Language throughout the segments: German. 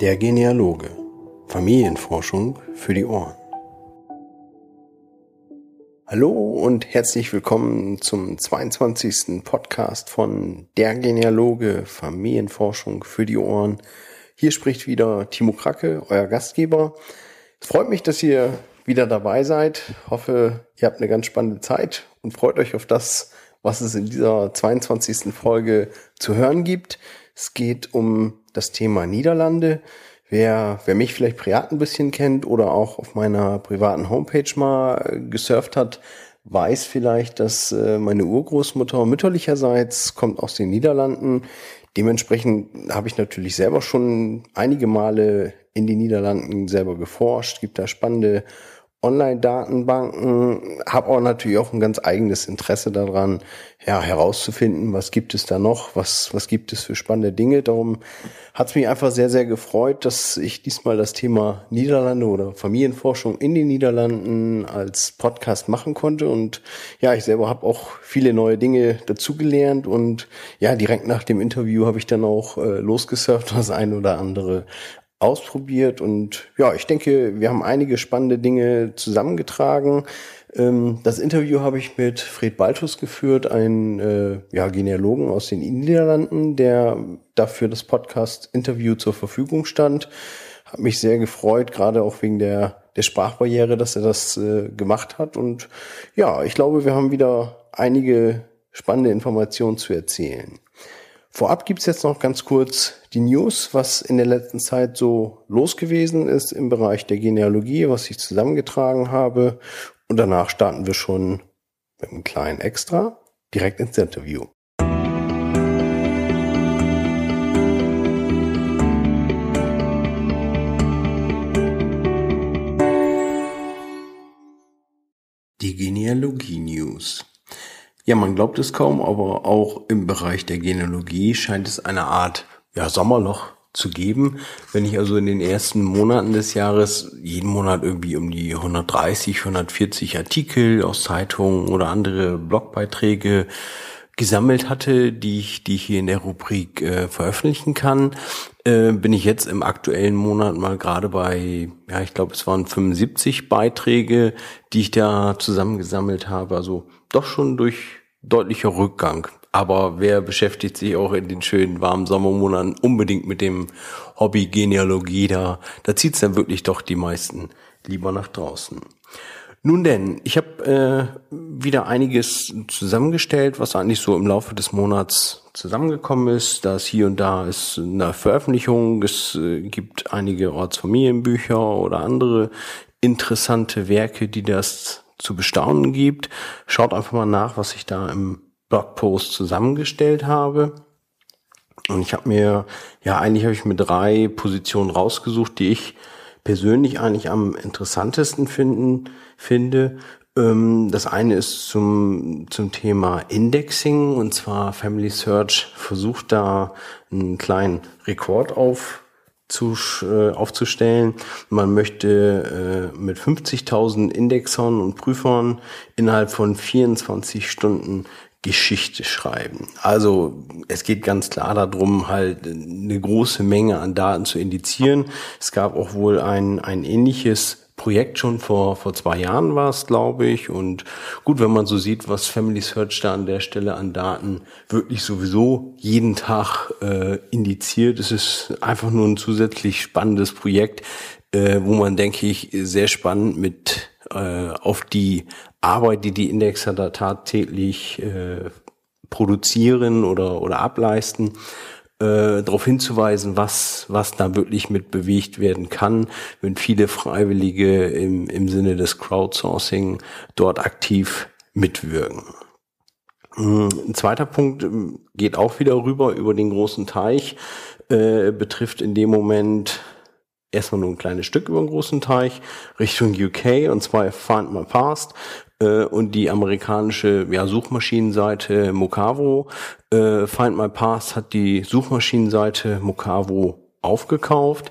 Der Genealoge. Familienforschung für die Ohren. Hallo und herzlich willkommen zum 22. Podcast von Der Genealoge Familienforschung für die Ohren. Hier spricht wieder Timo Kracke, euer Gastgeber. Es freut mich, dass ihr wieder dabei seid. Hoffe, ihr habt eine ganz spannende Zeit und freut euch auf das, was es in dieser 22. Folge zu hören gibt. Es geht um das Thema Niederlande. Wer, wer mich vielleicht privat ein bisschen kennt oder auch auf meiner privaten Homepage mal gesurft hat, weiß vielleicht, dass äh, meine Urgroßmutter mütterlicherseits kommt aus den Niederlanden. Dementsprechend habe ich natürlich selber schon einige Male in den Niederlanden selber geforscht, gibt da spannende Online-Datenbanken, habe auch natürlich auch ein ganz eigenes Interesse daran, ja, herauszufinden, was gibt es da noch, was, was gibt es für spannende Dinge. Darum hat es mich einfach sehr, sehr gefreut, dass ich diesmal das Thema Niederlande oder Familienforschung in den Niederlanden als Podcast machen konnte. Und ja, ich selber habe auch viele neue Dinge dazugelernt und ja, direkt nach dem Interview habe ich dann auch äh, losgesurft, das ein oder andere ausprobiert und ja, ich denke, wir haben einige spannende Dinge zusammengetragen. Ähm, das Interview habe ich mit Fred Baltus geführt, ein äh, ja, Genealogen aus den Niederlanden, der dafür das Podcast-Interview zur Verfügung stand. Hat mich sehr gefreut, gerade auch wegen der, der Sprachbarriere, dass er das äh, gemacht hat. Und ja, ich glaube, wir haben wieder einige spannende Informationen zu erzählen. Vorab gibt's jetzt noch ganz kurz die News, was in der letzten Zeit so los gewesen ist im Bereich der Genealogie, was ich zusammengetragen habe. Und danach starten wir schon mit einem kleinen Extra direkt ins Interview. Die Genealogie News. Ja, man glaubt es kaum, aber auch im Bereich der Genealogie scheint es eine Art ja, Sommerloch zu geben. Wenn ich also in den ersten Monaten des Jahres jeden Monat irgendwie um die 130, 140 Artikel aus Zeitungen oder andere Blogbeiträge gesammelt hatte, die ich, die ich hier in der Rubrik äh, veröffentlichen kann, äh, bin ich jetzt im aktuellen Monat mal gerade bei, ja, ich glaube, es waren 75 Beiträge, die ich da zusammengesammelt habe. Also doch schon durch deutlicher Rückgang. Aber wer beschäftigt sich auch in den schönen warmen Sommermonaten unbedingt mit dem Hobby Genealogie? Da, da zieht's dann wirklich doch die meisten lieber nach draußen. Nun denn, ich habe äh, wieder einiges zusammengestellt, was eigentlich so im Laufe des Monats zusammengekommen ist. Da ist hier und da ist eine Veröffentlichung, es äh, gibt einige Ortsfamilienbücher oder andere interessante Werke, die das zu bestaunen gibt. Schaut einfach mal nach, was ich da im Blogpost zusammengestellt habe. Und ich habe mir, ja, eigentlich habe ich mir drei Positionen rausgesucht, die ich persönlich eigentlich am interessantesten finden, finde. Ähm, das eine ist zum, zum Thema Indexing und zwar Family Search versucht da einen kleinen Rekord auf zu, äh, aufzustellen. Man möchte äh, mit 50.000 Indexern und Prüfern innerhalb von 24 Stunden Geschichte schreiben. Also es geht ganz klar darum, halt eine große Menge an Daten zu indizieren. Es gab auch wohl ein, ein ähnliches Projekt schon vor, vor zwei Jahren war es, glaube ich. Und gut, wenn man so sieht, was Family Search da an der Stelle an Daten wirklich sowieso jeden Tag äh, indiziert, es ist einfach nur ein zusätzlich spannendes Projekt, äh, wo man, denke ich, sehr spannend mit äh, auf die Arbeit, die die Indexer da tagtäglich äh, produzieren oder, oder ableisten, äh, darauf hinzuweisen, was, was da wirklich mit bewegt werden kann, wenn viele Freiwillige im, im Sinne des Crowdsourcing dort aktiv mitwirken. Hm, ein zweiter Punkt ähm, geht auch wieder rüber über den großen Teich, äh, betrifft in dem Moment erstmal nur ein kleines Stück über den großen Teich Richtung UK und zwar Find My Past äh, und die amerikanische ja, Suchmaschinenseite Mocavo. Äh, Find My Past hat die Suchmaschinenseite Mocavo aufgekauft.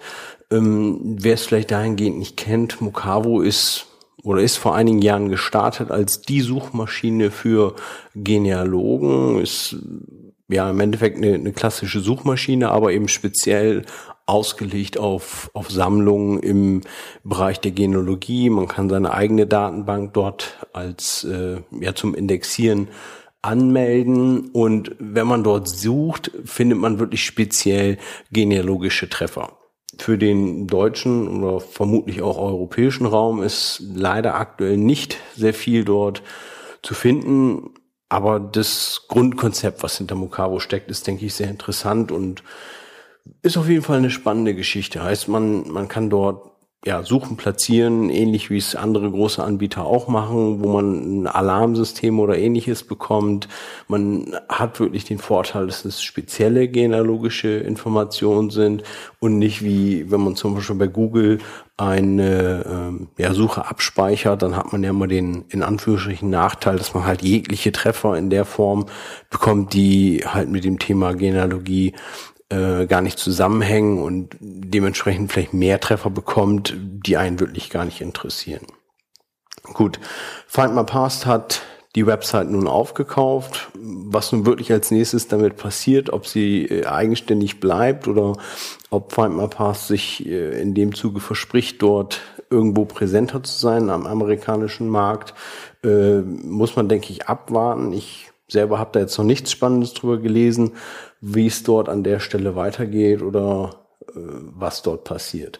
Ähm, Wer es vielleicht dahingehend nicht kennt, Mocavo ist oder ist vor einigen Jahren gestartet als die Suchmaschine für Genealogen, ist ja im Endeffekt eine, eine klassische Suchmaschine, aber eben speziell ausgelegt auf, auf Sammlungen im Bereich der Genealogie. Man kann seine eigene Datenbank dort als äh, ja zum Indexieren anmelden und wenn man dort sucht, findet man wirklich speziell genealogische Treffer. Für den deutschen oder vermutlich auch europäischen Raum ist leider aktuell nicht sehr viel dort zu finden. Aber das Grundkonzept, was hinter Mokavo steckt, ist, denke ich, sehr interessant und ist auf jeden Fall eine spannende Geschichte. Heißt, man, man kann dort ja, suchen, platzieren, ähnlich wie es andere große Anbieter auch machen, wo man ein Alarmsystem oder ähnliches bekommt. Man hat wirklich den Vorteil, dass es spezielle genealogische Informationen sind und nicht wie, wenn man zum Beispiel bei Google eine ähm, ja, Suche abspeichert, dann hat man ja immer den in Anführungsstrichen Nachteil, dass man halt jegliche Treffer in der Form bekommt, die halt mit dem Thema Genealogie äh, gar nicht zusammenhängen und dementsprechend vielleicht mehr Treffer bekommt, die einen wirklich gar nicht interessieren. Gut, Find My Past hat die Website nun aufgekauft. Was nun wirklich als nächstes damit passiert, ob sie äh, eigenständig bleibt oder ob Find My Past sich äh, in dem Zuge verspricht, dort irgendwo präsenter zu sein am amerikanischen Markt, äh, muss man, denke ich, abwarten. Ich selber habe da jetzt noch nichts Spannendes drüber gelesen, wie es dort an der Stelle weitergeht oder äh, was dort passiert.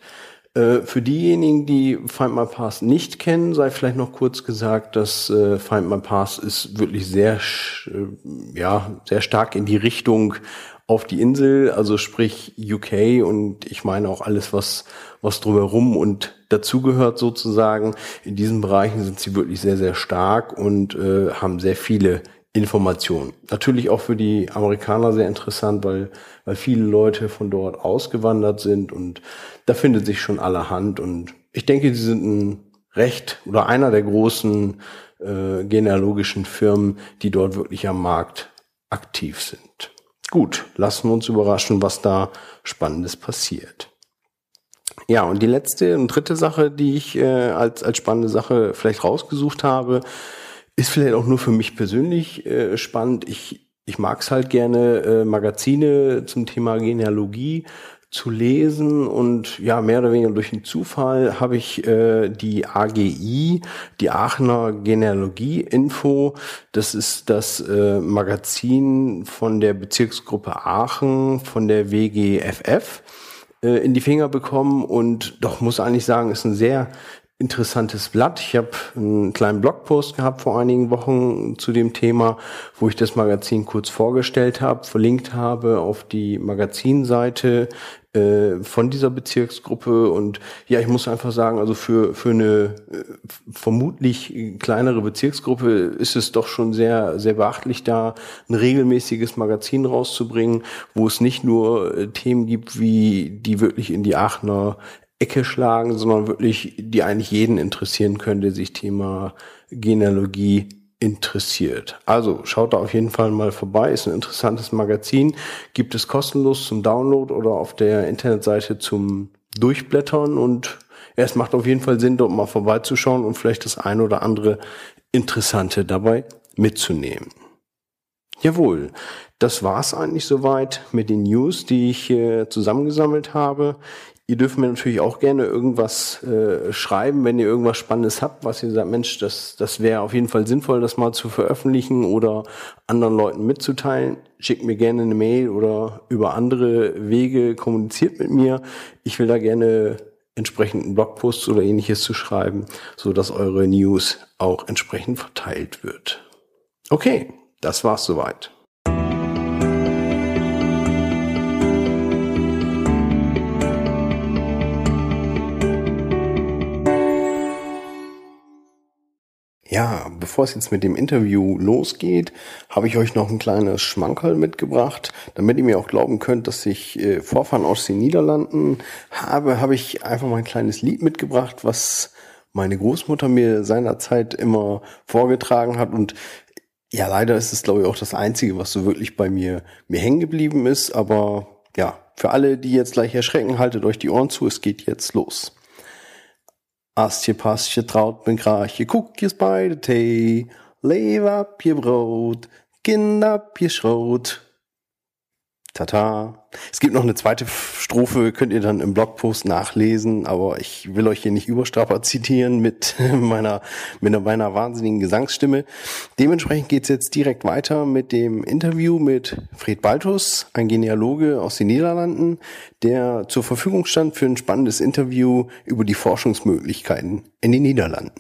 Äh, für diejenigen, die Find My Pass nicht kennen, sei vielleicht noch kurz gesagt, dass äh, Find My Pass ist wirklich sehr, äh, ja, sehr stark in die Richtung auf die Insel, also sprich UK und ich meine auch alles, was, was drumherum und dazugehört sozusagen. In diesen Bereichen sind sie wirklich sehr, sehr stark und äh, haben sehr viele Information. Natürlich auch für die Amerikaner sehr interessant, weil, weil viele Leute von dort ausgewandert sind und da findet sich schon allerhand und ich denke, sie sind ein recht oder einer der großen äh, genealogischen Firmen, die dort wirklich am Markt aktiv sind. Gut, lassen wir uns überraschen, was da Spannendes passiert. Ja, und die letzte und dritte Sache, die ich äh, als, als spannende Sache vielleicht rausgesucht habe, ist vielleicht auch nur für mich persönlich äh, spannend. Ich, ich mag es halt gerne, äh, Magazine zum Thema Genealogie zu lesen und ja, mehr oder weniger durch einen Zufall habe ich äh, die AGI, die Aachener Genealogie-Info. Das ist das äh, Magazin von der Bezirksgruppe Aachen, von der WGFF äh, in die Finger bekommen und doch muss eigentlich sagen, ist ein sehr interessantes Blatt. Ich habe einen kleinen Blogpost gehabt vor einigen Wochen zu dem Thema, wo ich das Magazin kurz vorgestellt habe, verlinkt habe auf die Magazinseite äh, von dieser Bezirksgruppe. Und ja, ich muss einfach sagen, also für, für eine äh, vermutlich kleinere Bezirksgruppe ist es doch schon sehr, sehr beachtlich, da ein regelmäßiges Magazin rauszubringen, wo es nicht nur äh, Themen gibt, wie die wirklich in die Aachener Ecke schlagen, sondern wirklich, die eigentlich jeden interessieren können, der sich Thema Genealogie interessiert. Also schaut da auf jeden Fall mal vorbei, ist ein interessantes Magazin, gibt es kostenlos zum Download oder auf der Internetseite zum Durchblättern und es macht auf jeden Fall Sinn, dort mal vorbeizuschauen und vielleicht das eine oder andere Interessante dabei mitzunehmen. Jawohl, das war's eigentlich soweit mit den News, die ich äh, zusammengesammelt habe. Ihr dürft mir natürlich auch gerne irgendwas äh, schreiben, wenn ihr irgendwas Spannendes habt, was ihr sagt, Mensch, das, das wäre auf jeden Fall sinnvoll, das mal zu veröffentlichen oder anderen Leuten mitzuteilen. Schickt mir gerne eine Mail oder über andere Wege kommuniziert mit mir. Ich will da gerne entsprechenden Blogposts oder ähnliches zu schreiben, so dass eure News auch entsprechend verteilt wird. Okay, das war's soweit. Ja, bevor es jetzt mit dem Interview losgeht, habe ich euch noch ein kleines Schmankerl mitgebracht, damit ihr mir auch glauben könnt, dass ich äh, Vorfahren aus den Niederlanden habe, habe ich einfach mal ein kleines Lied mitgebracht, was meine Großmutter mir seinerzeit immer vorgetragen hat. Und ja, leider ist es glaube ich auch das einzige, was so wirklich bei mir mir hängen geblieben ist, aber ja, für alle, die jetzt gleich erschrecken, haltet euch die Ohren zu, es geht jetzt los. Astje, Pastje, Traut, bin Krache, Koekjes bei de thee. Leef op Tata. Es gibt noch eine zweite Strophe, könnt ihr dann im Blogpost nachlesen, aber ich will euch hier nicht überstrapazitieren mit meiner, mit meiner wahnsinnigen Gesangsstimme. Dementsprechend geht's jetzt direkt weiter mit dem Interview mit Fred Baltus, ein Genealoge aus den Niederlanden, der zur Verfügung stand für ein spannendes Interview über die Forschungsmöglichkeiten in den Niederlanden.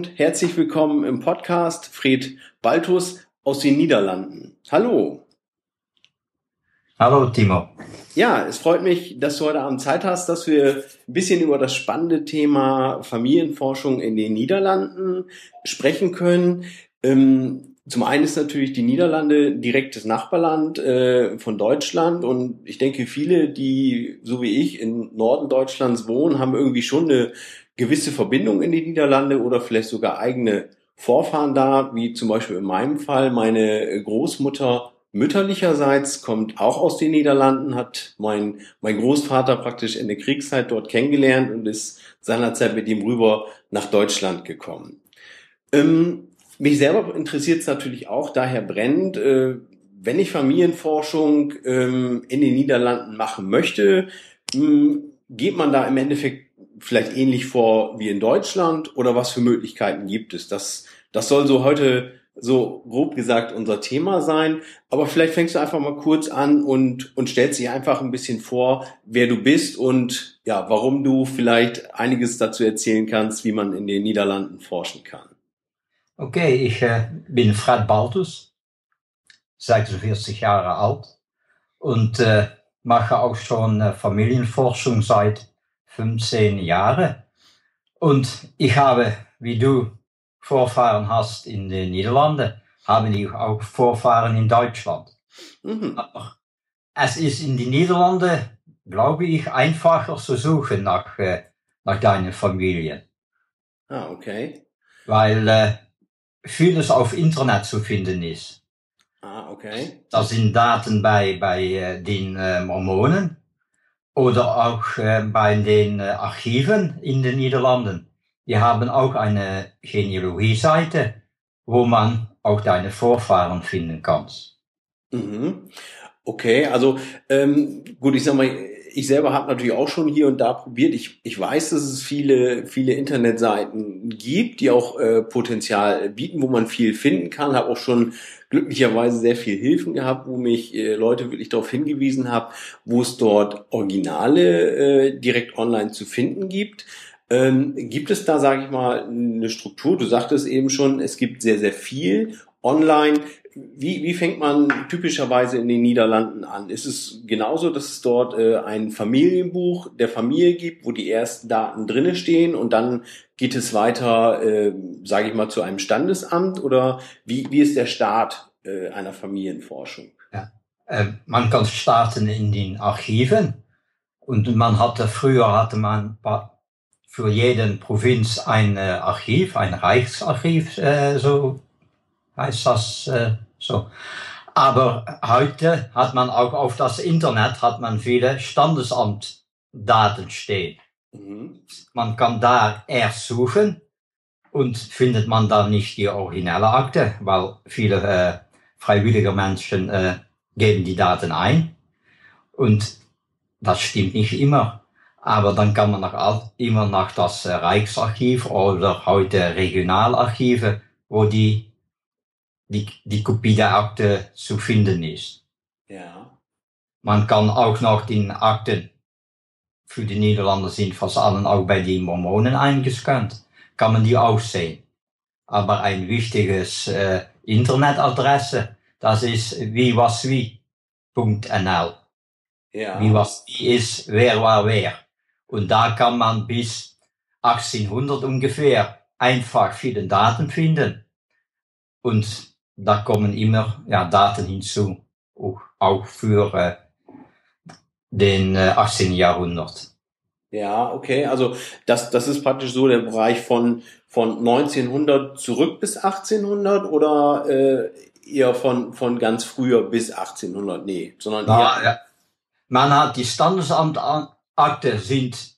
Und herzlich willkommen im Podcast Fred Baltus aus den Niederlanden. Hallo. Hallo Timo. Ja, es freut mich, dass du heute Abend Zeit hast, dass wir ein bisschen über das spannende Thema Familienforschung in den Niederlanden sprechen können. Ähm, zum einen ist natürlich die Niederlande direktes Nachbarland äh, von Deutschland und ich denke, viele, die so wie ich in Norden Deutschlands wohnen, haben irgendwie schon eine gewisse Verbindung in die Niederlande oder vielleicht sogar eigene Vorfahren da, wie zum Beispiel in meinem Fall meine Großmutter mütterlicherseits kommt auch aus den Niederlanden, hat mein, mein Großvater praktisch in der Kriegszeit dort kennengelernt und ist seinerzeit mit ihm rüber nach Deutschland gekommen. Ähm, mich selber interessiert es natürlich auch daher brennend, äh, wenn ich Familienforschung ähm, in den Niederlanden machen möchte, ähm, geht man da im Endeffekt vielleicht ähnlich vor wie in Deutschland oder was für Möglichkeiten gibt es? Das, das soll so heute so grob gesagt unser Thema sein. Aber vielleicht fängst du einfach mal kurz an und, und stellst dich einfach ein bisschen vor, wer du bist und ja, warum du vielleicht einiges dazu erzählen kannst, wie man in den Niederlanden forschen kann. Okay, ich äh, bin Fred Baltus, 46 Jahre alt und äh, mache auch schon äh, Familienforschung seit 15 Jahre. Und ich habe, wie du Vorfahren hast in den Niederlanden, haben ich auch Vorfahren in Deutschland. Mhm. Aber es ist in den Niederlanden, glaube ich, einfacher zu suchen nach, äh, nach deinen Familien. Ah, okay. Weil äh, vieles auf Internet zu finden ist. Ah, okay. Da sind Daten bei, bei äh, den äh, Mormonen oder auch äh, bei den äh, Archiven in den Niederlanden. Die haben auch eine Genealogie-Seite, wo man auch deine Vorfahren finden kannst. Mhm. Okay, also ähm, gut, ich sag mal, ich selber habe natürlich auch schon hier und da probiert. Ich, ich weiß, dass es viele, viele Internetseiten gibt, die auch äh, Potenzial bieten, wo man viel finden kann. Habe auch schon glücklicherweise sehr viel Hilfen gehabt, wo mich äh, Leute wirklich darauf hingewiesen haben, wo es dort Originale äh, direkt online zu finden gibt. Ähm, gibt es da, sage ich mal, eine Struktur? Du sagtest eben schon, es gibt sehr, sehr viel online. Wie, wie fängt man typischerweise in den Niederlanden an? Ist es genauso, dass es dort äh, ein Familienbuch der Familie gibt, wo die ersten Daten drinne stehen und dann geht es weiter, äh, sage ich mal, zu einem Standesamt oder wie, wie ist der Start äh, einer Familienforschung? Ja. Äh, man kann starten in den Archiven und man hatte früher hatte man für jeden Provinz ein äh, Archiv, ein Reichsarchiv, äh, so heißt das äh, so. Aber heute hat man auch auf das Internet hat man viele Standesamtdaten stehen. Mhm. Man kann da erst suchen und findet man dann nicht die originelle Akte, weil viele äh, freiwillige Menschen äh, geben die Daten ein. Und das stimmt nicht immer. Aber dann kann man noch immer nach das äh, Reichsarchiv oder heute Regionalarchive, wo die die, die Kopie der Akte zu finden ist. Ja. Man kann auch noch die Akten für die Niederlande sind fast allen auch bei den Mormonen eingescannt. Kann man die auch sehen. Aber ein wichtiges äh, Internetadresse, das ist wie was wie.nl. Ja. Wie was wie ist, wer war wer. Und da kann man bis 1800 ungefähr einfach viele Daten finden. Und da kommen immer ja, Daten hinzu, auch, auch für äh, den äh, 18. Jahrhundert. Ja, okay, also das, das ist praktisch so der Bereich von, von 1900 zurück bis 1800 oder äh, eher von, von ganz früher bis 1800? Nee, sondern ja, ja. Man hat die Standesamtakte sind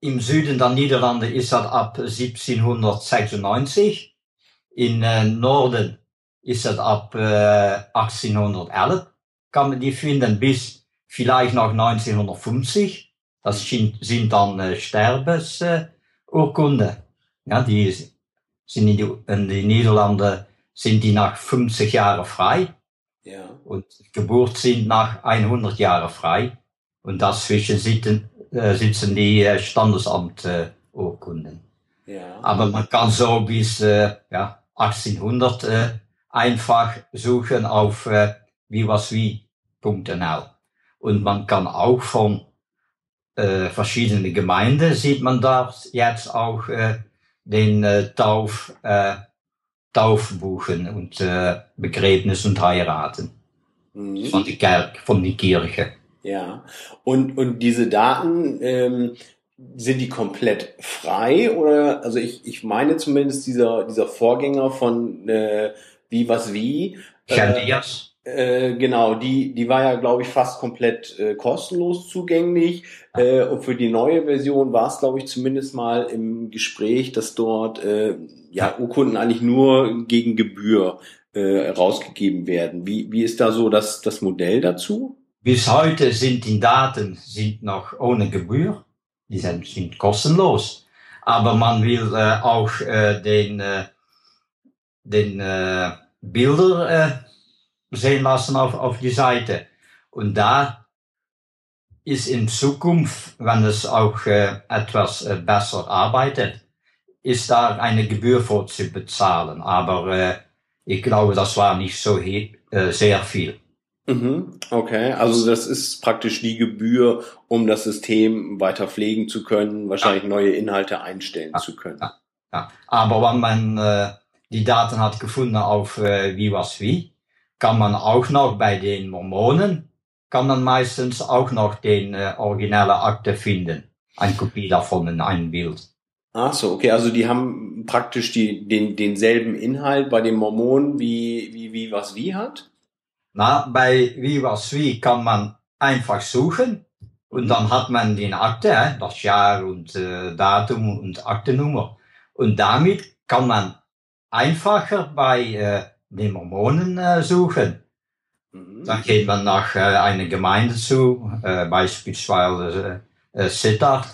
im Süden der Niederlande ist das ab 1796. In äh, Norden ist das ab äh, 1811. Kann man die finden bis vielleicht nach 1950. Das sind dann Sterbesurkunden. ja, die sind in die, in die Niederlande sind die nach 50 Jahren frei. Ja. Und Geburt sind nach 100 Jahren frei. Und dazwischen sitzen, äh, sitzen die äh, Standesamturkunden. Äh, ja. Aber man kann so bis äh, ja, 1800 äh, einfach suchen auf äh, wiewaswie.nl. Und man kann auch von äh, verschiedenen Gemeinden sieht man da jetzt auch äh, den äh, Tauf, äh, Taufbuchen und äh, Begräbnis und Heiraten mhm. von die Kerk, von die Kirche. Ja, und, und diese Daten, ähm, sind die komplett frei oder, also ich, ich meine zumindest dieser, dieser Vorgänger von äh, Wie was wie. Äh, äh, genau, die, die war ja, glaube ich, fast komplett äh, kostenlos zugänglich. Äh, und für die neue Version war es, glaube ich, zumindest mal im Gespräch, dass dort äh, ja Urkunden eigentlich nur gegen Gebühr äh, rausgegeben werden. Wie, wie ist da so das, das Modell dazu? Bis heute sind die Daten sind noch ohne Gebühr, die sind, sind kostenlos. Aber man will äh, auch äh, den, äh, den äh, Bilder äh, sehen lassen auf, auf die Seite. Und da ist in Zukunft, wenn es auch äh, etwas äh, besser arbeitet, ist da eine Gebühr für zu bezahlen. Aber äh, ich glaube, das war nicht so äh, sehr viel. Mhm, okay, also das ist praktisch die Gebühr, um das System weiter pflegen zu können, wahrscheinlich ja. neue Inhalte einstellen ja. zu können. Ja. ja. Aber wenn man äh, die Daten hat gefunden auf äh, wie was wie, kann man auch noch bei den Mormonen, kann man meistens auch noch den äh, originelle Akte finden. Eine Kopie davon in einem Bild. Ach so, okay, also die haben praktisch die, den, denselben Inhalt bei den Mormonen wie, wie, wie was wie hat? Na, bei wie was wie kann man einfach suchen und dann hat man den Akte, das Jahr und äh, Datum und Aktenummer. Und damit kann man einfacher bei äh, den Mormonen äh, suchen. Mhm. Dann geht man nach äh, einer Gemeinde zu, äh, beispielsweise äh, Sittard,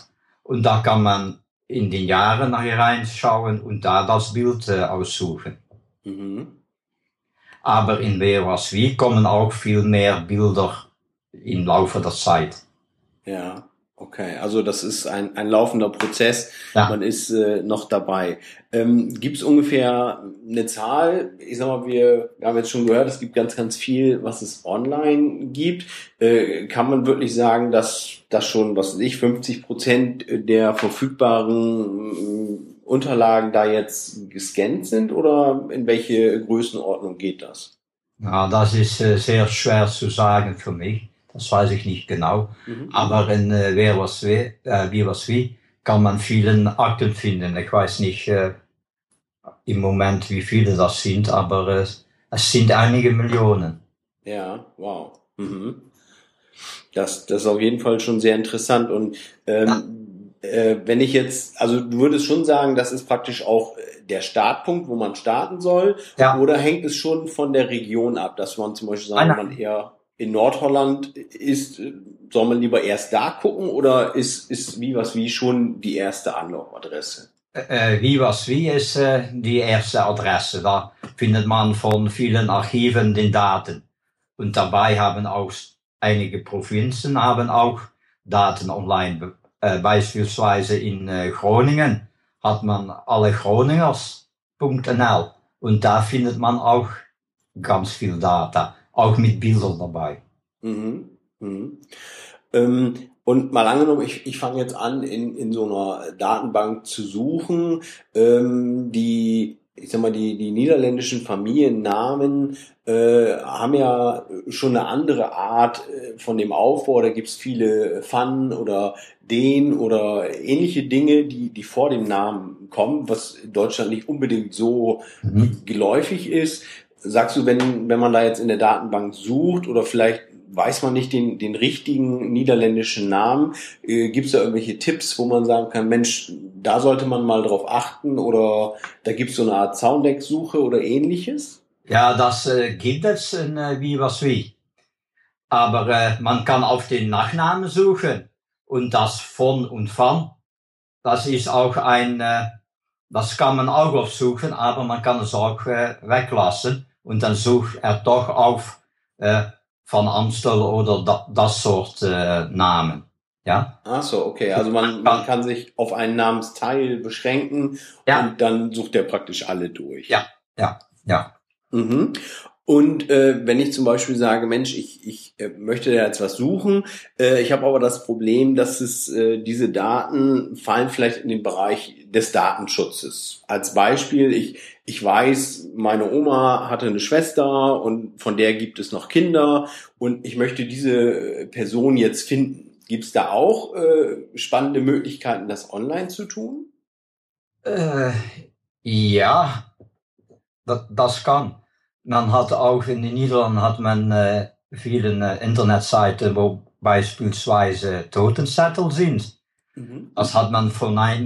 und da kann man in den Jahren reinschauen und da das Bild äh, aussuchen. Mhm. Aber in Wer was wie kommen auch viel mehr Bilder im Laufe der Zeit. Ja, okay. Also das ist ein, ein laufender Prozess. Ja. Man ist äh, noch dabei. Ähm, gibt es ungefähr eine Zahl? Ich sag mal, wir, haben jetzt schon gehört, es gibt ganz, ganz viel, was es online gibt. Äh, kann man wirklich sagen, dass das schon, was weiß ich, 50 Prozent der verfügbaren Unterlagen da jetzt gescannt sind oder in welche Größenordnung geht das? Ja, das ist äh, sehr schwer zu sagen für mich. Das weiß ich nicht genau. Mhm. Aber in äh, Wer was wie, äh, wie was wie kann man vielen Akten finden. Ich weiß nicht äh, im Moment, wie viele das sind, aber äh, es sind einige Millionen. Ja, wow. Mhm. Das, das ist auf jeden Fall schon sehr interessant. Und ähm, ja äh, wenn ich jetzt, also du würdest schon sagen, das ist praktisch auch äh, der Startpunkt, wo man starten soll, ja. oder hängt es schon von der Region ab, dass man zum Beispiel sagt, wenn man eher in Nordholland ist, äh, soll man lieber erst da gucken oder ist, ist wie was wie schon die erste Anlaufadresse? Äh, wie was wie ist äh, die erste Adresse. Da findet man von vielen Archiven den Daten. Und dabei haben auch einige Provinzen haben auch Daten online äh, beispielsweise in äh, Groningen hat man alle Groningers.nl und da findet man auch ganz viel Data, auch mit Bildern dabei. Mhm. Mhm. Ähm, und mal angenommen, ich, ich fange jetzt an, in, in so einer Datenbank zu suchen, ähm, die ich sag mal, die, die niederländischen Familiennamen äh, haben ja schon eine andere Art äh, von dem Aufbau. Da gibt's viele Fun oder den oder ähnliche Dinge, die, die vor dem Namen kommen, was in Deutschland nicht unbedingt so mhm. geläufig ist. Sagst du, wenn, wenn man da jetzt in der Datenbank sucht oder vielleicht weiß man nicht den, den richtigen niederländischen Namen. Äh, Gibt es da irgendwelche Tipps, wo man sagen kann, Mensch, da sollte man mal drauf achten oder da gibt es so eine Art Sounddeck-Suche oder ähnliches? Ja, das äh, gibt es in äh, Wie was wie. Aber äh, man kann auf den Nachnamen suchen und das von und von. Das ist auch ein, äh, das kann man auch aufsuchen, aber man kann es auch äh, weglassen und dann sucht er doch auf äh, von Amstel oder da, das Sort äh, Namen. Ja? Ach so, okay. Also man, man kann sich auf einen Namensteil beschränken Ja. und dann sucht er praktisch alle durch. Ja. Ja, ja. Mhm. Und äh, wenn ich zum Beispiel sage, Mensch, ich, ich äh, möchte da jetzt was suchen, äh, ich habe aber das Problem, dass es äh, diese Daten fallen vielleicht in den Bereich des Datenschutzes. Als Beispiel, ich, ich weiß, meine Oma hatte eine Schwester und von der gibt es noch Kinder und ich möchte diese äh, Person jetzt finden. Gibt es da auch äh, spannende Möglichkeiten, das online zu tun? Äh, ja, das, das kann. Man hat auch in den Niederlanden hat man äh, viele äh, Internetseiten, wo beispielsweise Totenzettel sind. Mhm. Das hat man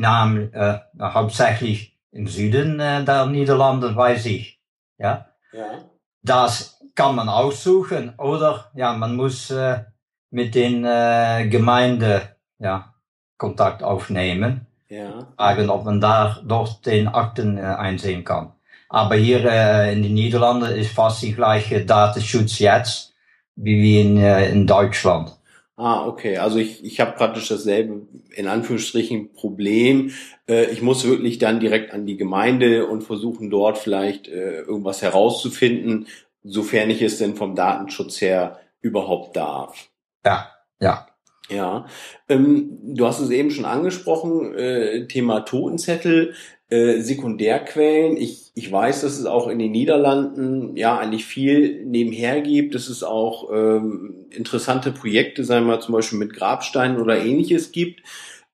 Namen äh, hauptsächlich im Süden äh, der Niederlande, weiß ich. Ja, Ja. das kann man aussuchen oder ja, man muss äh, mit den äh, Gemeinde ja Kontakt aufnehmen, Ja. fragen, ob man da dort den Akten äh, einsehen kann. Aber hier äh, in den Niederlanden ist fast die gleiche Datenschutz jetzt wie wie in, äh, in Deutschland. Ah, okay. Also ich, ich habe praktisch dasselbe, in Anführungsstrichen, Problem. Äh, ich muss wirklich dann direkt an die Gemeinde und versuchen dort vielleicht äh, irgendwas herauszufinden, sofern ich es denn vom Datenschutz her überhaupt darf. Ja, ja. Ja, ähm, du hast es eben schon angesprochen, äh, Thema Totenzettel, äh, Sekundärquellen. Ich, ich weiß, dass es auch in den Niederlanden ja eigentlich viel nebenher gibt, dass es auch ähm, interessante Projekte, sagen wir mal zum Beispiel mit Grabsteinen oder ähnliches gibt.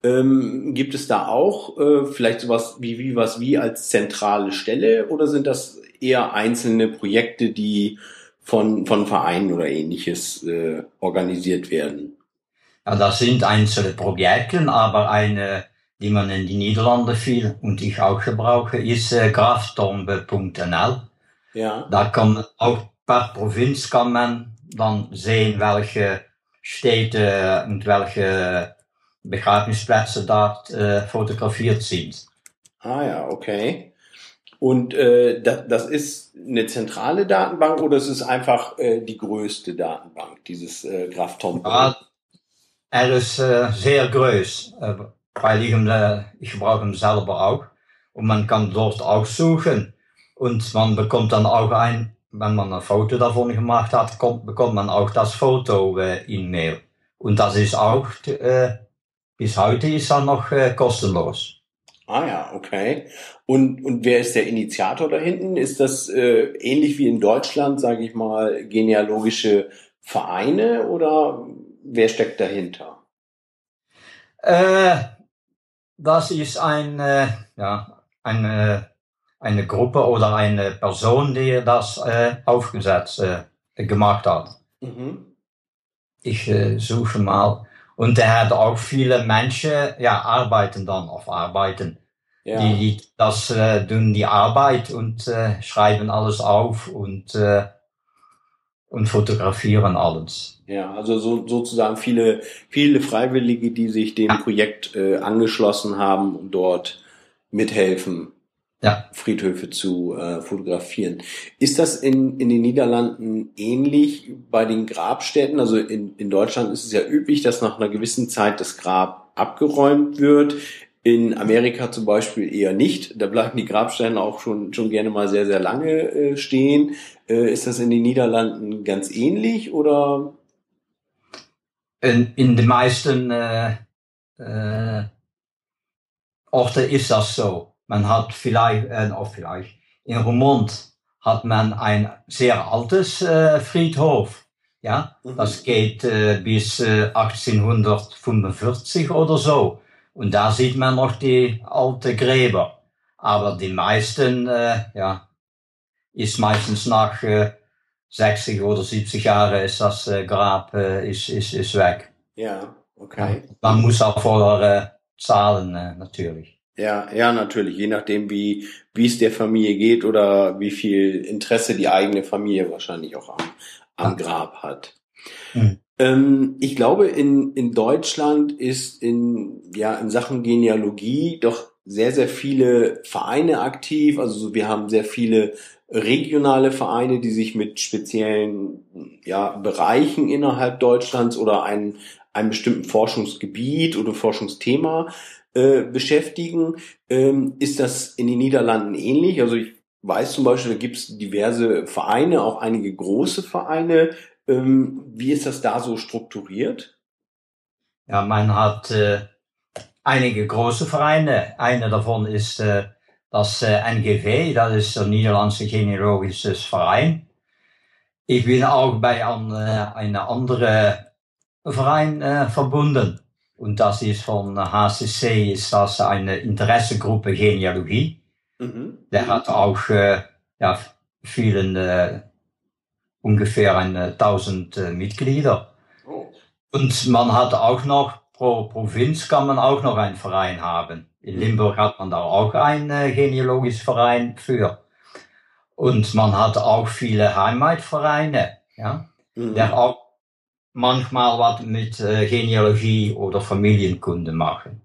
Ähm, gibt es da auch äh, vielleicht sowas wie, wie was wie als zentrale Stelle oder sind das eher einzelne Projekte, die von, von Vereinen oder ähnliches äh, organisiert werden? Ja, das sind einzelne Projekte, aber eine, die man in die Niederlande viel und ich auch gebrauche, ist äh, graftombe.nl. Ja. Da kann man auch per Provinz kann man dann sehen, welche Städte und welche Begrabnisplätze dort äh, fotografiert sind. Ah ja, okay. Und äh, das, das ist eine zentrale Datenbank oder ist es einfach äh, die größte Datenbank, dieses äh? Ja, er ist sehr groß, weil ich, äh, ich brauche ihn selber auch. Und man kann dort auch suchen. Und man bekommt dann auch ein, wenn man ein Foto davon gemacht hat, kommt, bekommt man auch das Foto äh, in Mail. Und das ist auch, äh, bis heute ist er noch äh, kostenlos. Ah ja, okay. Und, und wer ist der Initiator da hinten? Ist das äh, ähnlich wie in Deutschland, sage ich mal, genealogische Vereine oder wer steckt dahinter? Äh, das ist ein, äh, ja, eine, eine Gruppe oder eine Person, die das äh, aufgesetzt äh, gemacht hat. Mhm. Ich äh, suche mal. Und er hat auch viele Menschen, ja, arbeiten dann auf Arbeiten. Ja. Die, die das äh, tun die Arbeit und äh, schreiben alles auf und, äh, und fotografieren alles. Ja, also so, sozusagen viele, viele Freiwillige, die sich dem Projekt äh, angeschlossen haben und dort mithelfen, Ja. Friedhöfe zu äh, fotografieren. Ist das in, in den Niederlanden ähnlich bei den Grabstätten? Also in, in Deutschland ist es ja üblich, dass nach einer gewissen Zeit das Grab abgeräumt wird. In Amerika zum Beispiel eher nicht. Da bleiben die Grabsteine auch schon, schon gerne mal sehr, sehr lange äh, stehen. Äh, ist das in den Niederlanden ganz ähnlich oder? In, in de meisten äh, äh, Orten ist das so. Man hat vielleicht, äh, of vielleicht, in Roermond hat man ein sehr altes äh, Friedhof. Ja, Mhm. das geht äh, bis äh, 1845 oder so. Und da sieht man noch die alte Gräber. Aber die meisten, äh, ja, ist meistens nach äh, 60 oder 70 Jahre ist das äh, Grab äh, ist, ist, ist weg. Ja, okay. Man muss auch vorher äh, zahlen, äh, natürlich. Ja, ja, natürlich. Je nachdem, wie, wie es der Familie geht oder wie viel Interesse die eigene Familie wahrscheinlich auch am, am Grab hat. Hm. Ähm, ich glaube, in, in Deutschland ist in, ja, in Sachen Genealogie doch sehr, sehr viele Vereine aktiv. Also wir haben sehr viele regionale Vereine, die sich mit speziellen ja, Bereichen innerhalb Deutschlands oder einem, einem bestimmten Forschungsgebiet oder Forschungsthema äh, beschäftigen. Ähm, ist das in den Niederlanden ähnlich? Also ich weiß zum Beispiel, da gibt es diverse Vereine, auch einige große Vereine. Ähm, wie ist das da so strukturiert? Ja, man hat äh, einige große Vereine. Einer davon ist äh, das äh, NGV, das ist der Niederlandse Genealogische Verein. Ich bin auch bei an, äh, einer anderen Verein äh, verbunden. Und das ist von HCC, ist das eine Interessegruppe Genealogie. Mhm. Der hat auch äh, ja, vielen, äh, ungefähr eine, 1000 äh, Mitglieder. Oh. Und man hat auch noch, pro Provinz kann man auch noch einen Verein haben. In Limburg hat man da auch einen äh, genealogischen Verein für. Und man hat auch viele Heimatvereine, ja, mhm. der auch manchmal was mit äh, Genealogie oder Familienkunde machen.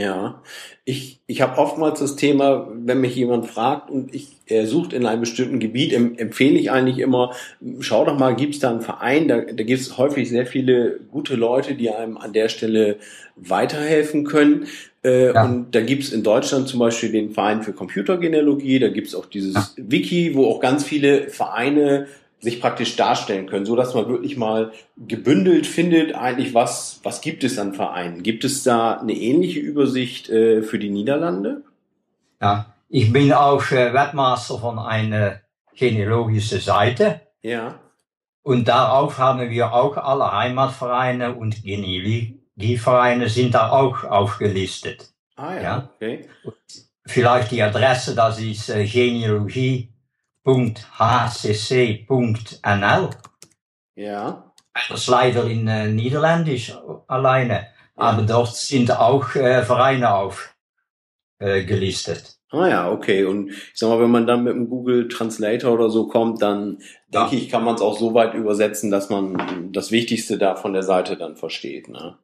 Ja, ich, ich habe oftmals das Thema, wenn mich jemand fragt und ich er sucht in einem bestimmten Gebiet, em, empfehle ich eigentlich immer, schau doch mal, gibt es da einen Verein, da, da gibt es häufig sehr viele gute Leute, die einem an der Stelle weiterhelfen können. Äh, ja. Und da gibt es in Deutschland zum Beispiel den Verein für Computergenealogie, da gibt es auch dieses ja. Wiki, wo auch ganz viele Vereine sich praktisch darstellen können, so dass man wirklich mal gebündelt findet, eigentlich was, was gibt es an Vereinen? Gibt es da eine ähnliche Übersicht äh, für die Niederlande? Ja, ich bin auch äh, Webmaster von einer genealogischen Seite. Ja. Und darauf haben wir auch alle Heimatvereine und Genealogievereine sind da auch aufgelistet. Ah ja, ja? okay. vielleicht die Adresse, das ist äh, genealogie www.hcc.nl. Ja. Das ist leider in äh, Niederländisch alleine. Ja. Aber dort sind auch äh, Vereine aufgelistet. Äh, ah ja, okay. Und ich sag mal, wenn man dann mit einem Google Translator oder so kommt, dann ja. denke ich, kann man es auch so weit übersetzen, dass man das Wichtigste da von der Seite dann versteht. Ne?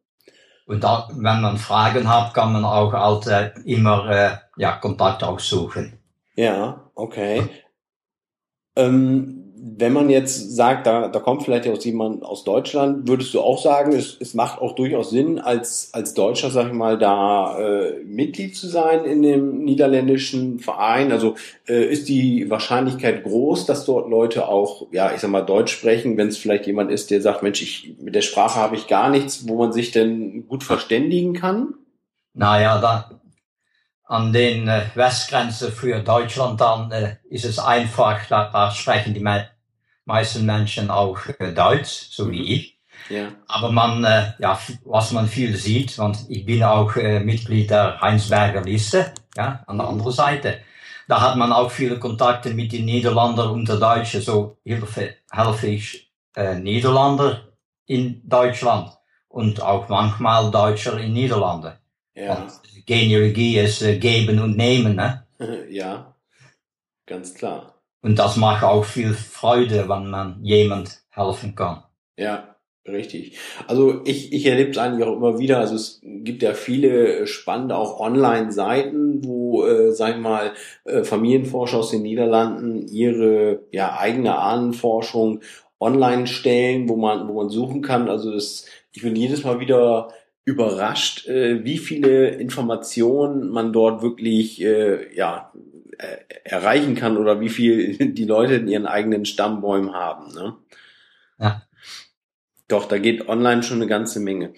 Und da, wenn man Fragen hat, kann man auch halt, immer äh, ja, Kontakt auch suchen. Ja, okay. Ähm, wenn man jetzt sagt, da, da kommt vielleicht auch jemand aus Deutschland, würdest du auch sagen, es, es macht auch durchaus Sinn, als, als Deutscher, sag ich mal, da äh, Mitglied zu sein in dem niederländischen Verein? Also äh, ist die Wahrscheinlichkeit groß, dass dort Leute auch, ja, ich sag mal, Deutsch sprechen, wenn es vielleicht jemand ist, der sagt, Mensch, ich, mit der Sprache habe ich gar nichts, wo man sich denn gut verständigen kann? Naja, da, an den äh, Westgrenze für Deutschland, dann äh, ist es einfach, da, da sprechen die me meisten Menschen auch äh, Deutsch, so wie mhm. ich. Ja. Aber man, äh, ja, was man viel sieht, und ich bin auch äh, Mitglied der Heinsberger Liste, ja, an der anderen Seite. Da hat man auch viele Kontakte mit den Niederlandern und der Deutschen, so helfe, helfe ich äh, Niederlander in Deutschland und auch manchmal Deutscher in Niederlanden. Ja. Genealogie ist äh, geben und nehmen, ne? Ja, ganz klar. Und das macht auch viel Freude, wenn man jemand helfen kann. Ja, richtig. Also ich, ich erlebe es eigentlich auch immer wieder. Also es gibt ja viele spannende auch Online-Seiten, wo, äh, sag ich mal, äh, Familienforscher aus den Niederlanden ihre ja, eigene Ahnenforschung online stellen, wo man, wo man suchen kann. Also das, ich bin jedes Mal wieder überrascht, äh, wie viele Informationen man dort wirklich äh, ja, äh, erreichen kann oder wie viel die Leute in ihren eigenen Stammbäumen haben. Ne? Ja. Doch, da geht online schon eine ganze Menge.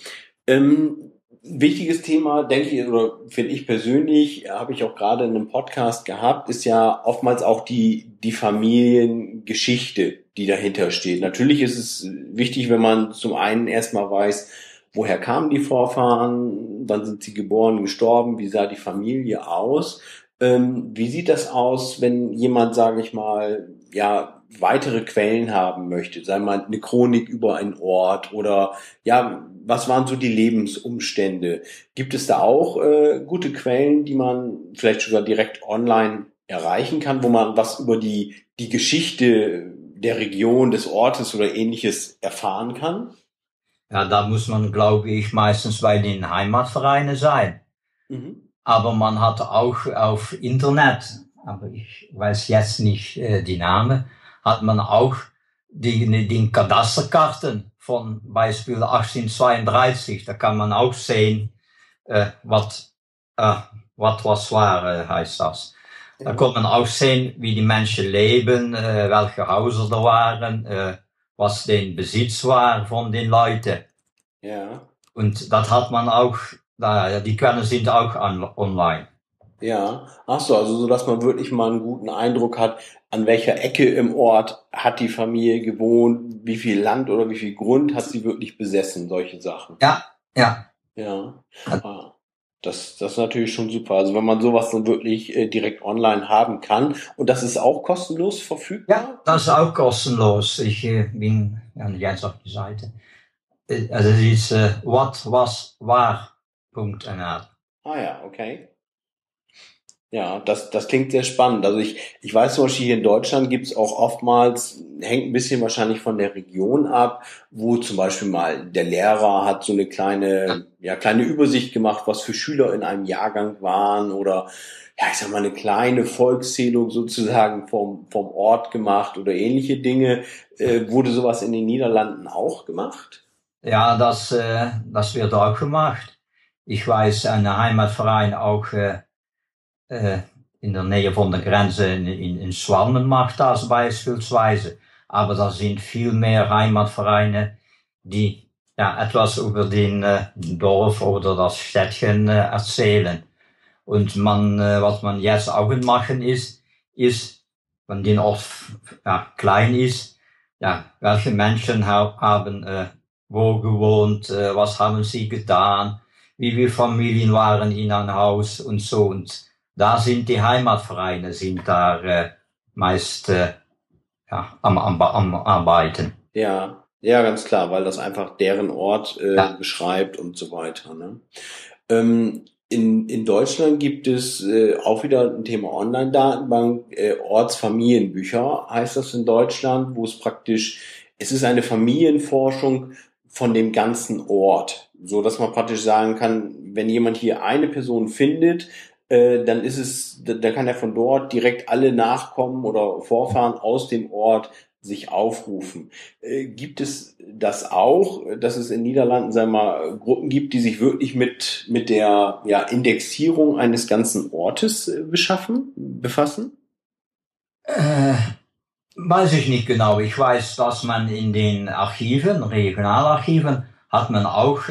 Ähm, wichtiges Thema, denke ich, oder finde ich persönlich, habe ich auch gerade in einem Podcast gehabt, ist ja oftmals auch die, die Familiengeschichte, die dahinter steht. Natürlich ist es wichtig, wenn man zum einen erstmal weiß, woher kamen die Vorfahren, wann sind sie geboren, gestorben, wie sah die Familie aus. Ähm, wie sieht das aus, wenn jemand, sage ich mal, ja, weitere Quellen haben möchte, sei mal eine Chronik über einen Ort oder ja, was waren so die Lebensumstände? Gibt es da auch äh, gute Quellen, die man vielleicht sogar direkt online erreichen kann, wo man was über die, die Geschichte der Region, des Ortes oder ähnliches erfahren kann? Ja, da muss man, glaube ich, meistens bei den Heimatvereinen sein. Mhm. Aber man hat auch auf Internet, aber ich weiß jetzt nicht äh, die Namen, hat man auch die, die Kadasterkarten von Beispiel 1832. Da kann man auch sehen, äh, was, äh, was was war, äh, heißt das. Da kann man auch sehen, wie die Menschen leben, äh, welche Häuser da waren, äh, was den Besitz war von den Leuten. Ja. Und das hat man auch, die Quellen sind auch online. Ja, ach so, also so, dass man wirklich mal einen guten Eindruck hat, an welcher Ecke im Ort hat die Familie gewohnt, wie viel Land oder wie viel Grund hat sie wirklich besessen, solche Sachen. Ja, ja. Ja. Ah, das, das ist natürlich schon super. Also wenn man sowas dann wirklich äh, direkt online haben kann und das ist auch kostenlos verfügbar? Ja, das ist auch kostenlos. Ich äh, bin jetzt auf die Seite. Äh, also es ist äh, whatwaswar.nl. Ah ja, okay. Ja, das, das klingt sehr spannend. Also ich, ich weiß zum Beispiel hier in Deutschland gibt's auch oftmals, hängt ein bisschen wahrscheinlich von der Region ab, wo zum Beispiel mal der Lehrer hat so eine kleine, ja, kleine Übersicht gemacht, was für Schüler in einem Jahrgang waren oder ja, ich sag mal, eine kleine Volkszählung sozusagen vom, vom Ort gemacht oder ähnliche Dinge. Äh, wurde sowas in den Niederlanden auch gemacht? Ja, das, äh, das wird auch gemacht. Ich weiß, ein Heimatverein auch äh, äh, in der Nähe von der Grenze in, in, in Schwalmen macht das beispielsweise. Aber da sind viel mehr Heimatvereine, die ja, etwas über den äh, Dorf oder das Städtchen äh, erzählen. Und man, äh, was man jetzt auch machen ist, ist, wenn den Ort ja, klein ist, ja, welche Menschen ha haben äh, wo gewohnt, äh, was haben sie getan, wie viele Familien waren in einem Haus und so. Und da sind die Heimatvereine sind da äh, meist äh, ja, am, am, am Arbeiten. Ja, ja, ganz klar, weil das einfach deren Ort äh, ja. beschreibt und so weiter. Ne? Ähm, in, in Deutschland gibt es äh, auch wieder ein Thema Online-Datenbank, äh, Ortsfamilienbücher heißt das in Deutschland, wo es praktisch, es ist eine Familienforschung von dem ganzen Ort, so dass man praktisch sagen kann, wenn jemand hier eine Person findet, äh, dann ist es, da kann er von dort direkt alle Nachkommen oder Vorfahren aus dem Ort sich aufrufen. Äh, gibt es das auch, dass es in Niederlanden, sagen wir mal, Gruppen gibt, die sich wirklich mit, mit der ja, Indexierung eines ganzen Ortes äh, beschaffen, befassen? Äh, weiß ich nicht genau. Ich weiß, dass man in den Archiven, Regionalarchiven, hat man auch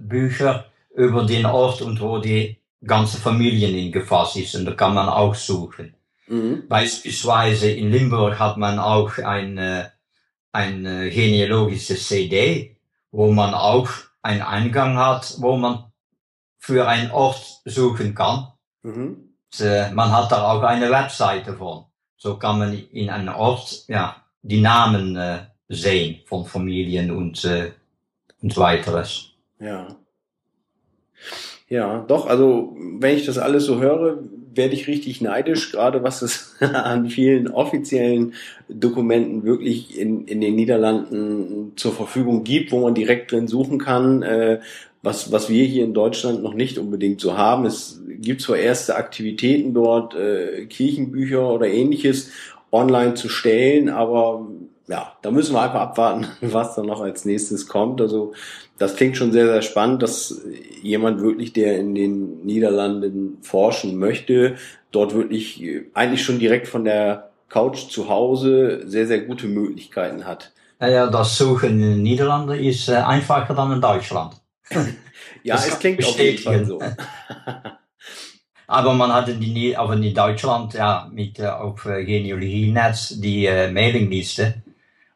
Bücher über den Ort und wo die ganze Familien in gefasst ist und da kann man auch suchen. Mhm. Beispielsweise in Limburg hat man auch eine, eine genealogische CD, wo man auch einen Eingang hat, wo man für einen Ort suchen kann. Mhm. Und, äh, man hat da auch eine Webseite von. So kann man in einem Ort ja, die Namen äh, sehen von Familien und, äh, und weiteres. Ja. Ja, doch, also wenn ich das alles so höre, werde ich richtig neidisch, gerade was es an vielen offiziellen Dokumenten wirklich in, in den Niederlanden zur Verfügung gibt, wo man direkt drin suchen kann, äh, was, was wir hier in Deutschland noch nicht unbedingt so haben. Es gibt zwar erste Aktivitäten dort, äh, Kirchenbücher oder ähnliches online zu stellen, aber ja, da müssen wir einfach abwarten, was dann noch als nächstes kommt. Also das klingt schon sehr, sehr spannend, dass jemand wirklich, der in den Niederlanden forschen möchte, dort wirklich eigentlich schon direkt von der Couch zu Hause sehr, sehr gute Möglichkeiten hat. Ja, das Suchen in den Niederlanden ist äh, einfacher dann in Deutschland. ja, das es klingt auf jeden Fall so. Aber man hat in, die, aber in Deutschland ja mit äh, auf äh, Genealogie-Netz die äh, Mailingliste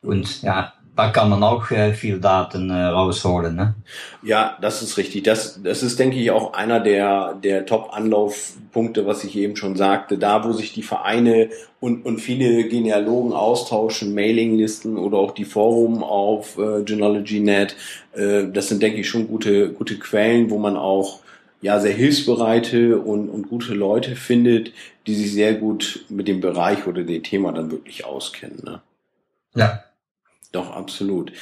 und ja, da kann man auch äh, viel Daten äh, rausholen. Ne? Ja, das ist richtig. Das, das ist, denke ich, auch einer der, der Top-Anlaufpunkte, was ich eben schon sagte. Da, wo sich die Vereine und, und viele Genealogen austauschen, Mailinglisten oder auch die Forum auf äh, Genealogy.net, äh, das sind, denke ich, schon gute, gute Quellen, wo man auch ja sehr hilfsbereite und, und gute Leute findet, die sich sehr gut mit dem Bereich oder dem Thema dann wirklich auskennen. Ne? Ja. Doch, absolut.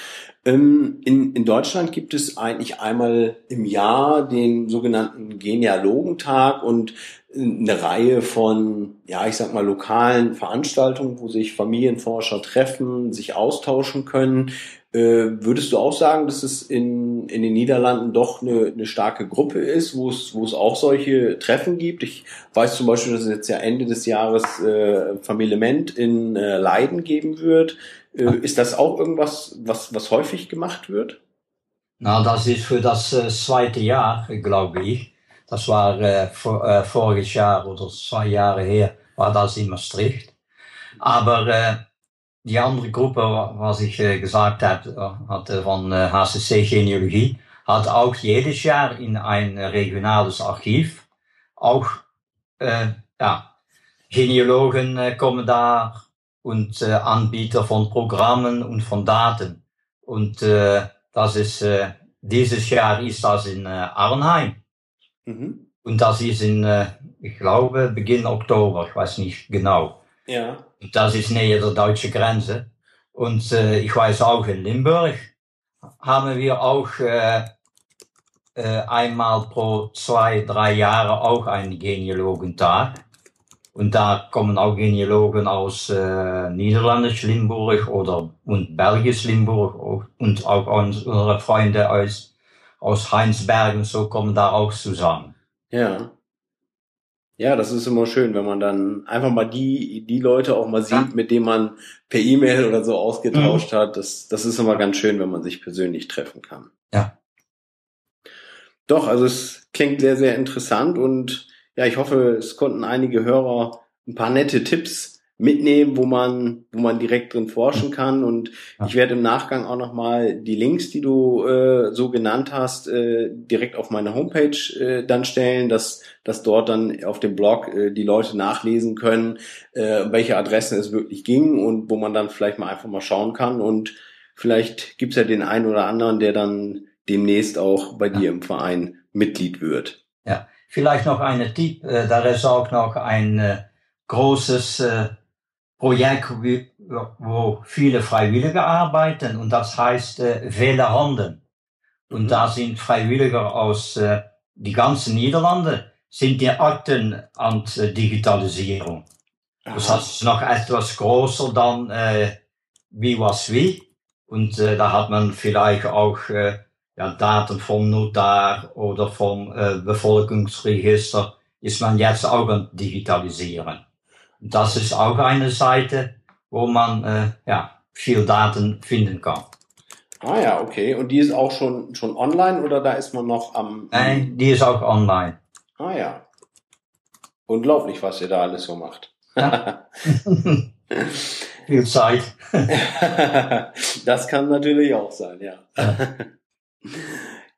Ähm, in, in Deutschland gibt es eigentlich einmal im Jahr den sogenannten Genealogentag und eine Reihe von, ja, ich sag mal, lokalen Veranstaltungen, wo sich Familienforscher treffen, sich austauschen können. Äh, würdest du auch sagen, dass es in, in den Niederlanden doch eine, eine starke Gruppe ist, wo es, wo es auch solche Treffen gibt? Ich weiß zum Beispiel, dass es jetzt ja Ende des Jahres äh, Familiement in äh, Leiden geben wird. Äh, ist das auch irgendwas, was, was häufig gemacht wird? Na, das ist für das äh, zweite Jahr, glaube ich. Das war äh, vor, äh, voriges Jahr oder zwei Jahre her, war das in Maastricht. Aber äh, die andere Gruppe, was ich äh, gesagt habe, hatte von äh, HCC Genealogie, hat auch jedes Jahr in ein regionales Archiv auch äh, ja, Genealogen äh, kommen da und äh, Anbieter von Programmen und von Daten. Und äh, das ist äh, dieses Jahr ist das in äh, Arnheim. Mhm. Und das ist in, äh, ich glaube, Beginn Oktober, ich weiß nicht genau. Ja. Und das ist näher der deutschen Grenze. Und äh, ich weiß auch in Limburg haben wir auch äh, äh, einmal pro zwei, drei Jahre auch einen Genealogentag. Und da kommen auch Genealogen aus äh, Niederlande, Limburg oder und Belgisch Limburg und auch unsere Freunde aus, aus Heinsberg und so kommen da auch zusammen. Ja. Ja, das ist immer schön, wenn man dann einfach mal die, die Leute auch mal sieht, mit denen man per E-Mail oder so ausgetauscht mhm. hat. Das, das ist immer ganz schön, wenn man sich persönlich treffen kann. Ja. Doch, also es klingt sehr, sehr interessant und ja, ich hoffe, es konnten einige Hörer ein paar nette Tipps mitnehmen, wo man, wo man direkt drin forschen kann. Und ja. ich werde im Nachgang auch nochmal die Links, die du äh, so genannt hast, äh, direkt auf meine Homepage äh, dann stellen, dass, dass dort dann auf dem Blog äh, die Leute nachlesen können, äh, welche Adressen es wirklich ging und wo man dann vielleicht mal einfach mal schauen kann. Und vielleicht gibt's ja den einen oder anderen, der dann demnächst auch bei ja. dir im Verein Mitglied wird. Ja, Vielleicht noch eine Tipp, äh, da ist auch noch ein äh, großes äh, Projekt, wo viele Freiwillige arbeiten und das heißt äh, Wähle Handen. Und mhm. da sind Freiwillige aus die ganzen Niederlande, sind die Akten an Digitalisierung. Das heißt noch etwas größer dann äh, wie was wie. Und äh, da hat man vielleicht auch äh, ja, Daten vom Notar oder vom äh, Bevolkungsregister ist man jetzt auch am Digitalisieren. Das ist auch eine Seite, wo man äh, ja, viel Daten finden kann. Ah ja, okay. Und die ist auch schon, schon online oder da ist man noch am... Nein, die ist auch online. Ah ja. Unglaublich, was ihr da alles so macht. Ja. viel Zeit. das kann natürlich auch sein, ja. ja.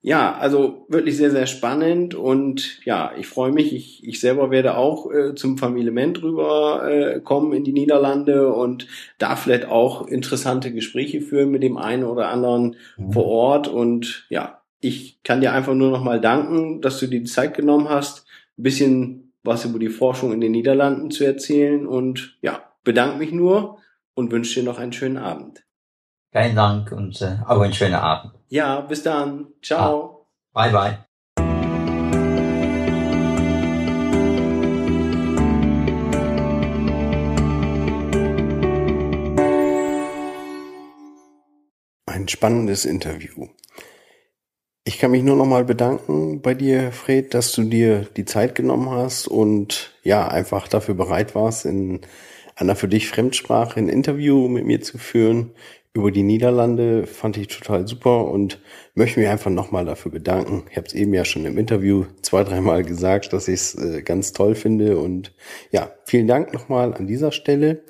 Ja, also wirklich sehr, sehr spannend und ja, ich freue mich. Ich, ich selber werde auch äh, zum Familiement rüber äh, kommen in die Niederlande und da vielleicht auch interessante Gespräche führen mit dem einen oder anderen mhm. vor Ort. Und ja, ich kann dir einfach nur nochmal danken, dass du dir die Zeit genommen hast, ein bisschen was über die Forschung in den Niederlanden zu erzählen und ja, bedanke mich nur und wünsche dir noch einen schönen Abend. Kein Dank und äh, auch einen schönen Abend. Ja, bis dann. Ciao. Ah, bye bye. Ein spannendes Interview. Ich kann mich nur noch mal bedanken bei dir, Fred, dass du dir die Zeit genommen hast und ja, einfach dafür bereit warst, in einer für dich Fremdsprache ein Interview mit mir zu führen über die Niederlande fand ich total super und möchte mich einfach nochmal dafür bedanken. Ich habe es eben ja schon im Interview zwei, dreimal gesagt, dass ich es äh, ganz toll finde. Und ja, vielen Dank nochmal an dieser Stelle.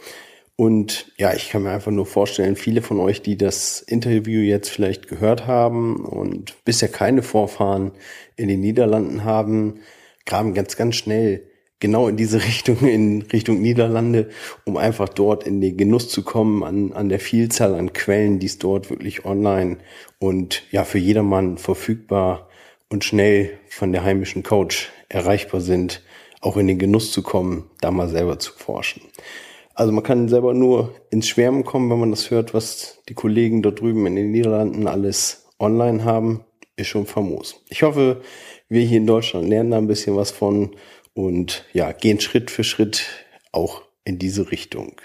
Und ja, ich kann mir einfach nur vorstellen, viele von euch, die das Interview jetzt vielleicht gehört haben und bisher keine Vorfahren in den Niederlanden haben, graben ganz, ganz schnell genau in diese Richtung, in Richtung Niederlande, um einfach dort in den Genuss zu kommen an, an der Vielzahl an Quellen, die es dort wirklich online und ja für jedermann verfügbar und schnell von der heimischen Coach erreichbar sind, auch in den Genuss zu kommen, da mal selber zu forschen. Also man kann selber nur ins Schwärmen kommen, wenn man das hört, was die Kollegen dort drüben in den Niederlanden alles online haben, ist schon famos. Ich hoffe, wir hier in Deutschland lernen da ein bisschen was von und ja, gehen Schritt für Schritt auch in diese Richtung.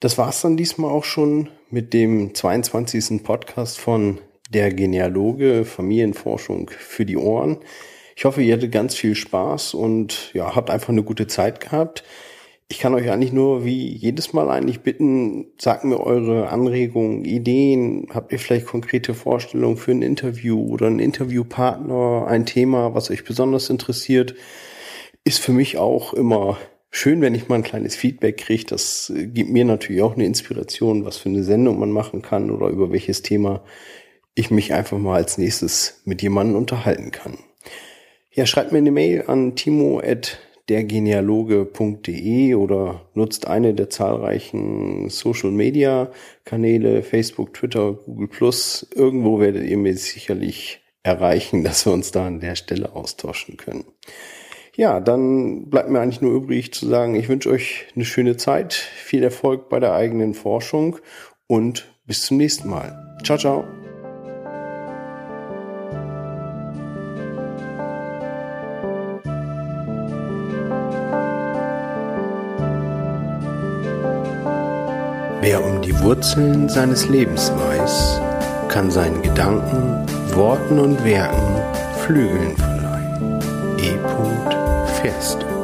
Das war's dann diesmal auch schon mit dem 22. Podcast von Der Genealoge Familienforschung für die Ohren. Ich hoffe, ihr hattet ganz viel Spaß und ja, habt einfach eine gute Zeit gehabt. Ich kann euch eigentlich nur wie jedes Mal eigentlich bitten, sagt mir eure Anregungen, Ideen. Habt ihr vielleicht konkrete Vorstellungen für ein Interview oder einen Interviewpartner, ein Thema, was euch besonders interessiert? Ist für mich auch immer schön, wenn ich mal ein kleines Feedback kriege. Das gibt mir natürlich auch eine Inspiration, was für eine Sendung man machen kann oder über welches Thema ich mich einfach mal als nächstes mit jemandem unterhalten kann. Ja, schreibt mir eine Mail an timo@ dergenealoge.de oder nutzt eine der zahlreichen Social Media Kanäle, Facebook, Twitter, Google Plus. Irgendwo werdet ihr mir sicherlich erreichen, dass wir uns da an der Stelle austauschen können. Ja, dann bleibt mir eigentlich nur übrig zu sagen, ich wünsche euch eine schöne Zeit, viel Erfolg bei der eigenen Forschung und bis zum nächsten Mal. Ciao, ciao. Wer um die Wurzeln seines Lebens weiß, kann seinen Gedanken, Worten und Werken Flügeln verleihen. E. Pissed.